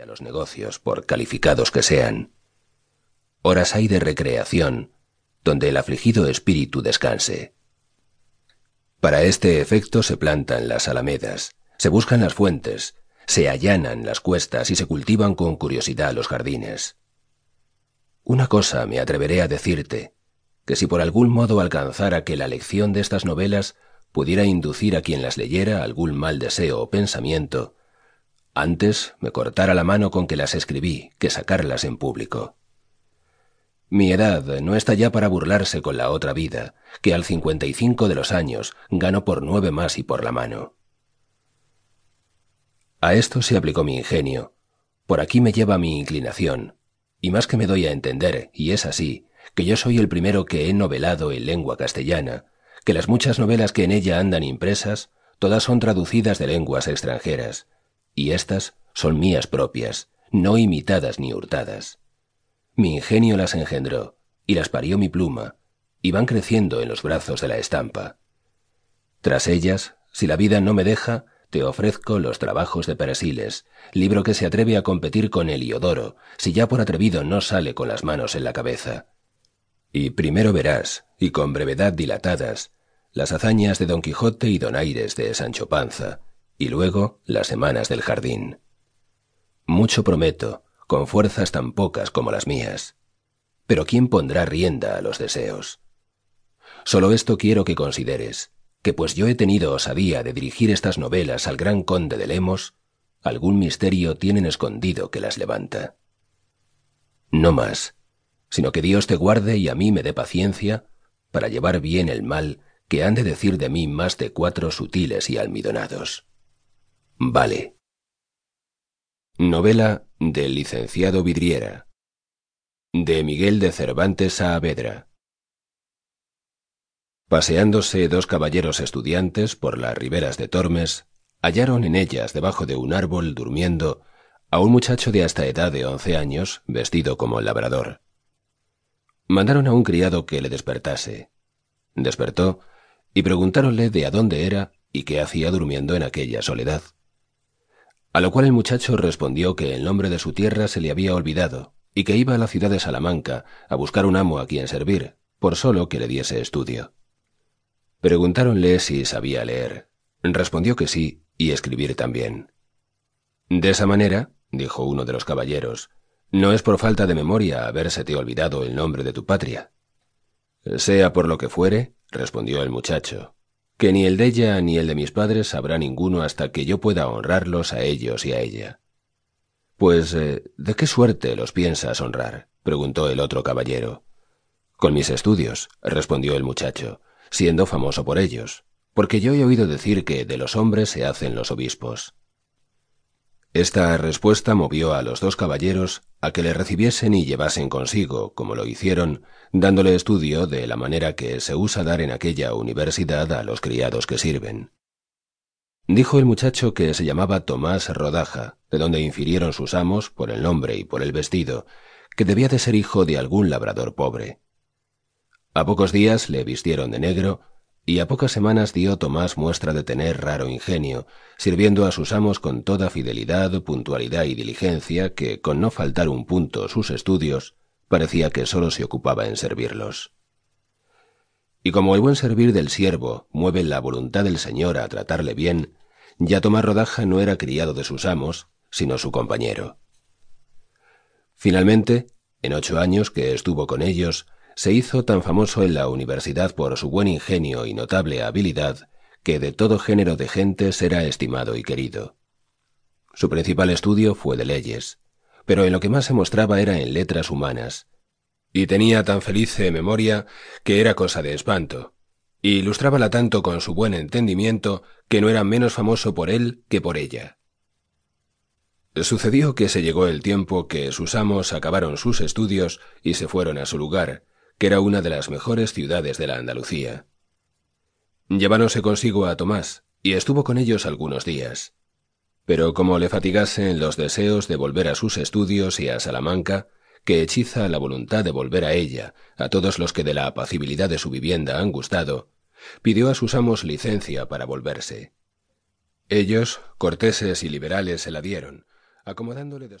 a los negocios, por calificados que sean. Horas hay de recreación, donde el afligido espíritu descanse. Para este efecto se plantan las alamedas, se buscan las fuentes, se allanan las cuestas y se cultivan con curiosidad los jardines. Una cosa me atreveré a decirte, que si por algún modo alcanzara que la lección de estas novelas pudiera inducir a quien las leyera algún mal deseo o pensamiento, antes me cortara la mano con que las escribí que sacarlas en público. Mi edad no está ya para burlarse con la otra vida, que al cincuenta y cinco de los años gano por nueve más y por la mano. A esto se aplicó mi ingenio. Por aquí me lleva mi inclinación, y más que me doy a entender, y es así, que yo soy el primero que he novelado en lengua castellana, que las muchas novelas que en ella andan impresas, todas son traducidas de lenguas extranjeras, y éstas son mías propias, no imitadas ni hurtadas. Mi ingenio las engendró, y las parió mi pluma, y van creciendo en los brazos de la estampa. Tras ellas, si la vida no me deja, te ofrezco los trabajos de Peresiles, libro que se atreve a competir con Heliodoro, si ya por atrevido no sale con las manos en la cabeza. Y primero verás, y con brevedad dilatadas, las hazañas de Don Quijote y Donaires de Sancho Panza, y luego las semanas del jardín. Mucho prometo, con fuerzas tan pocas como las mías. Pero ¿quién pondrá rienda a los deseos? Solo esto quiero que consideres, que pues yo he tenido osadía de dirigir estas novelas al gran conde de Lemos, algún misterio tienen escondido que las levanta. No más, sino que Dios te guarde y a mí me dé paciencia para llevar bien el mal que han de decir de mí más de cuatro sutiles y almidonados. Vale. Novela del licenciado Vidriera. De Miguel de Cervantes Saavedra. Paseándose dos caballeros estudiantes por las riberas de Tormes, hallaron en ellas, debajo de un árbol, durmiendo, a un muchacho de hasta edad de once años, vestido como labrador. Mandaron a un criado que le despertase. Despertó, y preguntáronle de a dónde era y qué hacía durmiendo en aquella soledad. A lo cual el muchacho respondió que el nombre de su tierra se le había olvidado y que iba a la ciudad de Salamanca a buscar un amo a quien servir, por solo que le diese estudio. Preguntáronle si sabía leer. Respondió que sí, y escribir también. De esa manera, dijo uno de los caballeros, no es por falta de memoria habérsete olvidado el nombre de tu patria. Sea por lo que fuere, respondió el muchacho, que ni el de ella ni el de mis padres sabrá ninguno hasta que yo pueda honrarlos a ellos y a ella. Pues, eh, ¿de qué suerte los piensas honrar? preguntó el otro caballero. Con mis estudios, respondió el muchacho, siendo famoso por ellos, porque yo he oído decir que de los hombres se hacen los obispos. Esta respuesta movió a los dos caballeros a que le recibiesen y llevasen consigo, como lo hicieron, dándole estudio de la manera que se usa dar en aquella universidad a los criados que sirven. Dijo el muchacho que se llamaba Tomás Rodaja, de donde infirieron sus amos, por el nombre y por el vestido, que debía de ser hijo de algún labrador pobre. A pocos días le vistieron de negro, y a pocas semanas dio Tomás muestra de tener raro ingenio, sirviendo a sus amos con toda fidelidad, puntualidad y diligencia que, con no faltar un punto sus estudios, parecía que sólo se ocupaba en servirlos. Y como el buen servir del siervo mueve la voluntad del Señor a tratarle bien, ya Tomás Rodaja no era criado de sus amos, sino su compañero. Finalmente, en ocho años que estuvo con ellos, se hizo tan famoso en la universidad por su buen ingenio y notable habilidad que de todo género de gentes era estimado y querido. Su principal estudio fue de leyes, pero en lo que más se mostraba era en letras humanas, y tenía tan felice memoria que era cosa de espanto, y ilustrábala tanto con su buen entendimiento que no era menos famoso por él que por ella. Sucedió que se llegó el tiempo que sus amos acabaron sus estudios y se fueron a su lugar, que era una de las mejores ciudades de la Andalucía. Lleváronse consigo a Tomás, y estuvo con ellos algunos días. Pero como le fatigasen los deseos de volver a sus estudios y a Salamanca, que hechiza la voluntad de volver a ella a todos los que de la apacibilidad de su vivienda han gustado, pidió a sus amos licencia para volverse. Ellos, corteses y liberales, se la dieron, acomodándole de su